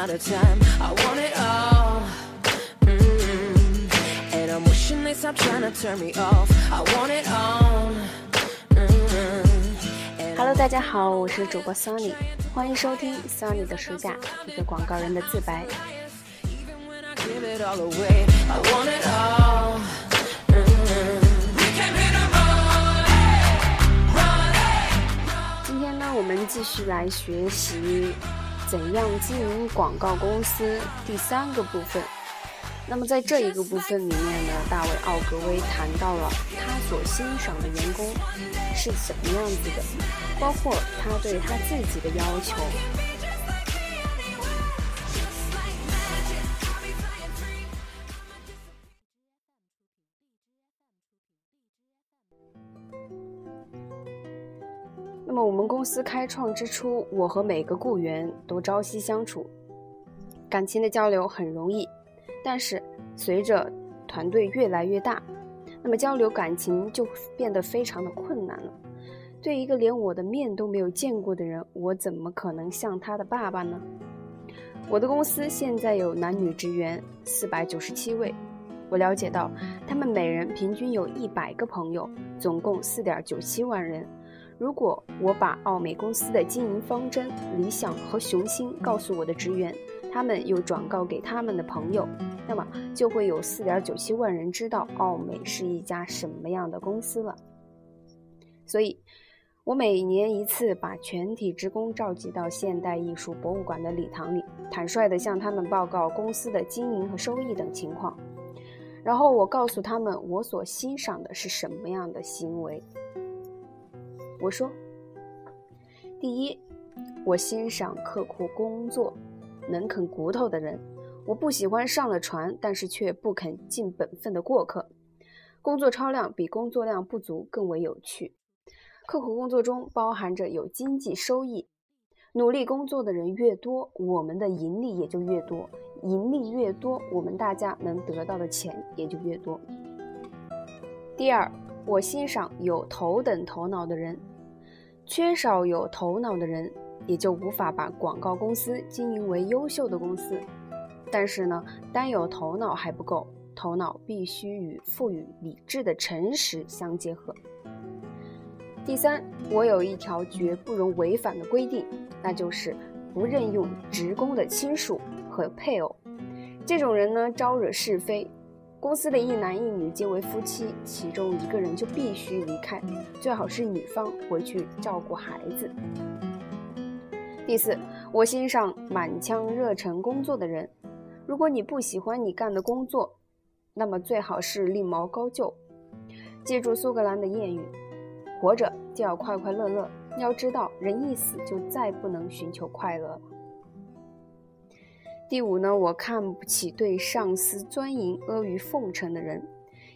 out of time. I want it all. Mm-hmm. And I'm wishing they stop trying to turn me off. I want it all. Mm-hmm. Hello，大家好，我是主播 Sunny，欢迎收听 Sunny 的暑假，一个广告人的自白。Give it all away, I want it all. Mm-hmm. 今天呢，我们继续来学习怎样经营广告公司第三个部分。那么在这一个部分里面呢，大卫奥格威谈到了他所欣赏的员工是怎么样子的，包括他对他自己的要求。我们公司开创之初，我和每个雇员都朝夕相处，感情的交流很容易。但是随着团队越来越大，那么交流感情就变得非常的困难了。对一个连我的面都没有见过的人，我怎么可能像他的爸爸呢？我的公司现在有男女职员四百九十七位，我了解到他们每人平均有一百个朋友，总共四点九七万人。如果我把奥美公司的经营方针、理想和雄心告诉我的职员，他们又转告给他们的朋友，那么就会有四点九七万人知道奥美是一家什么样的公司了。所以，我每年一次把全体职工召集到现代艺术博物馆的礼堂里，坦率地向他们报告公司的经营和收益等情况，然后我告诉他们我所欣赏的是什么样的行为。我说：第一，我欣赏刻苦工作、能啃骨头的人。我不喜欢上了船但是却不肯尽本分的过客。工作超量比工作量不足更为有趣。刻苦工作中包含着有经济收益。努力工作的人越多，我们的盈利也就越多。盈利越多，我们大家能得到的钱也就越多。第二，我欣赏有头等头脑的人。缺少有头脑的人，也就无法把广告公司经营为优秀的公司。但是呢，单有头脑还不够，头脑必须与赋予理智的诚实相结合。第三，我有一条绝不容违反的规定，那就是不任用职工的亲属和配偶。这种人呢，招惹是非。公司的一男一女皆为夫妻，其中一个人就必须离开，最好是女方回去照顾孩子。第四，我欣赏满腔热忱工作的人。如果你不喜欢你干的工作，那么最好是另谋高就。记住苏格兰的谚语：活着就要快快乐乐。要知道，人一死就再不能寻求快乐了。第五呢，我看不起对上司钻营、阿谀奉承的人。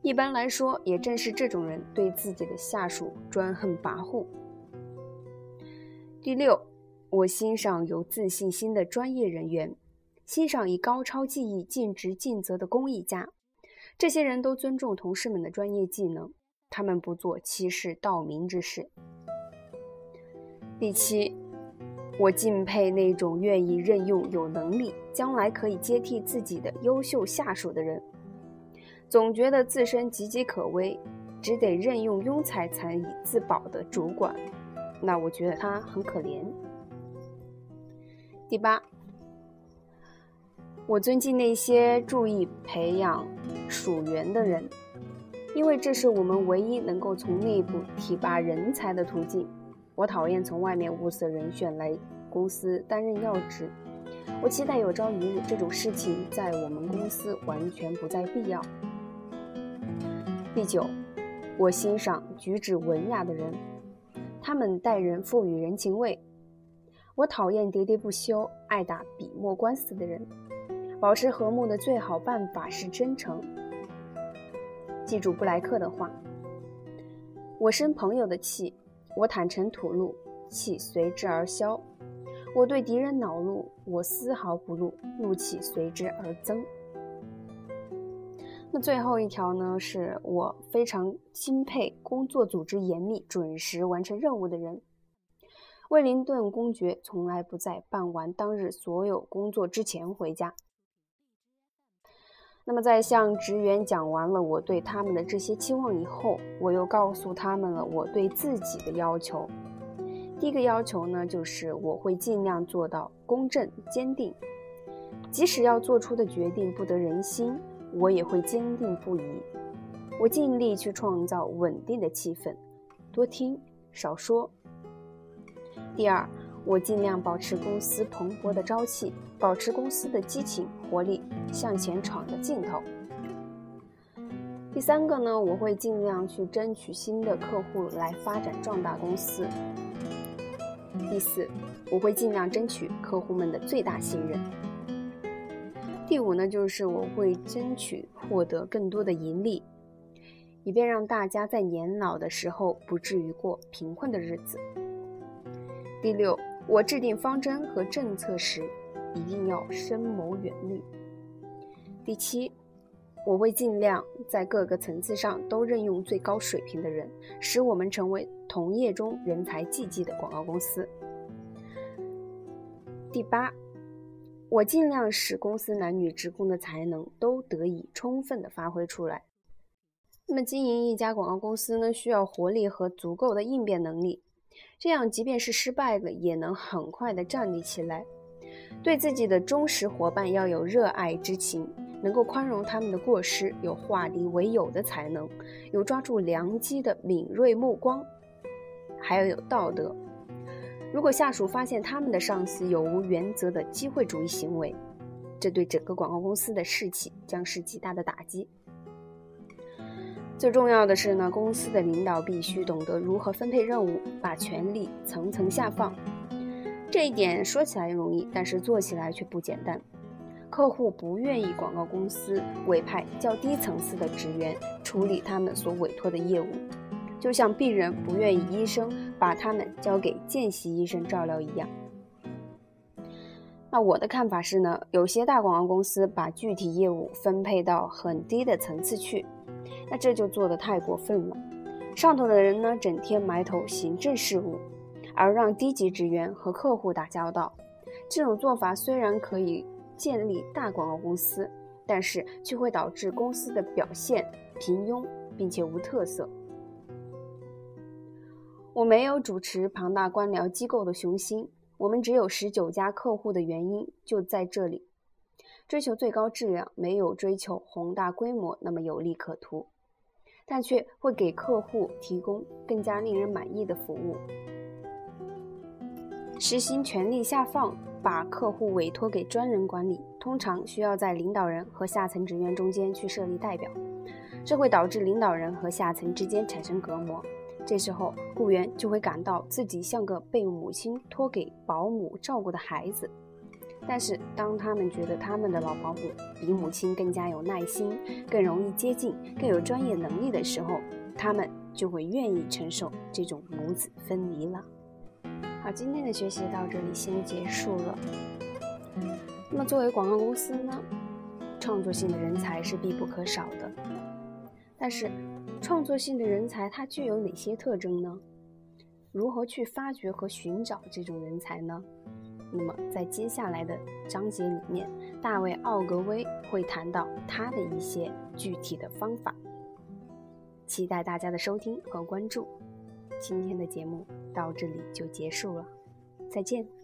一般来说，也正是这种人对自己的下属专横跋扈。第六，我欣赏有自信心的专业人员，欣赏以高超技艺尽职尽责的工艺家。这些人都尊重同事们的专业技能，他们不做欺世盗名之事。第七。我敬佩那种愿意任用有能力、将来可以接替自己的优秀下属的人。总觉得自身岌岌可危，只得任用庸才才以自保的主管，那我觉得他很可怜。第八，我尊敬那些注意培养属员的人，因为这是我们唯一能够从内部提拔人才的途径。我讨厌从外面物色人选来公司担任要职。我期待有朝一日这种事情在我们公司完全不再必要。第九，我欣赏举止文雅的人，他们待人富予人情味。我讨厌喋喋不休、爱打笔墨官司的人。保持和睦的最好办法是真诚。记住布莱克的话：“我生朋友的气。”我坦诚吐露，气随之而消；我对敌人恼怒，我丝毫不怒，怒气随之而增。那最后一条呢？是我非常钦佩工作组织严密、准时完成任务的人。威灵顿公爵从来不在办完当日所有工作之前回家。那么，在向职员讲完了我对他们的这些期望以后，我又告诉他们了我对自己的要求。第一个要求呢，就是我会尽量做到公正坚定，即使要做出的决定不得人心，我也会坚定不移。我尽力去创造稳定的气氛，多听少说。第二，我尽量保持公司蓬勃的朝气，保持公司的激情活力，向前闯的劲头。第三个呢，我会尽量去争取新的客户来发展壮大公司。第四，我会尽量争取客户们的最大信任。第五呢，就是我会争取获得更多的盈利，以便让大家在年老的时候不至于过贫困的日子。第六，我制定方针和政策时一定要深谋远虑。第七，我会尽量在各个层次上都任用最高水平的人，使我们成为同业中人才济济的广告公司。第八，我尽量使公司男女职工的才能都得以充分的发挥出来。那么，经营一家广告公司呢，需要活力和足够的应变能力，这样即便是失败了，也能很快的站立起来。对自己的忠实伙伴要有热爱之情，能够宽容他们的过失，有化敌为友的才能，有抓住良机的敏锐目光，还要有道德。如果下属发现他们的上司有无原则的机会主义行为，这对整个广告公司的士气将是极大的打击。最重要的是呢，公司的领导必须懂得如何分配任务，把权力层层下放。这一点说起来容易，但是做起来却不简单。客户不愿意广告公司委派较低层次的职员处理他们所委托的业务。就像病人不愿意医生把他们交给见习医生照料一样。那我的看法是呢，有些大广告公司把具体业务分配到很低的层次去，那这就做得太过分了。上头的人呢，整天埋头行政事务，而让低级职员和客户打交道，这种做法虽然可以建立大广告公司，但是却会导致公司的表现平庸，并且无特色。我没有主持庞大官僚机构的雄心，我们只有十九家客户的原因就在这里。追求最高质量，没有追求宏大规模那么有利可图，但却会给客户提供更加令人满意的服务。实行权力下放，把客户委托给专人管理，通常需要在领导人和下层职员中间去设立代表，这会导致领导人和下层之间产生隔膜。这时候，雇员就会感到自己像个被母亲托给保姆照顾的孩子。但是，当他们觉得他们的老保姆比母亲更加有耐心、更容易接近、更有专业能力的时候，他们就会愿意承受这种母子分离了。好，今天的学习到这里先结束了。那么，作为广告公司呢，创作性的人才是必不可少的，但是。创作性的人才，它具有哪些特征呢？如何去发掘和寻找这种人才呢？那么，在接下来的章节里面，大卫·奥格威会谈到他的一些具体的方法。期待大家的收听和关注。今天的节目到这里就结束了，再见。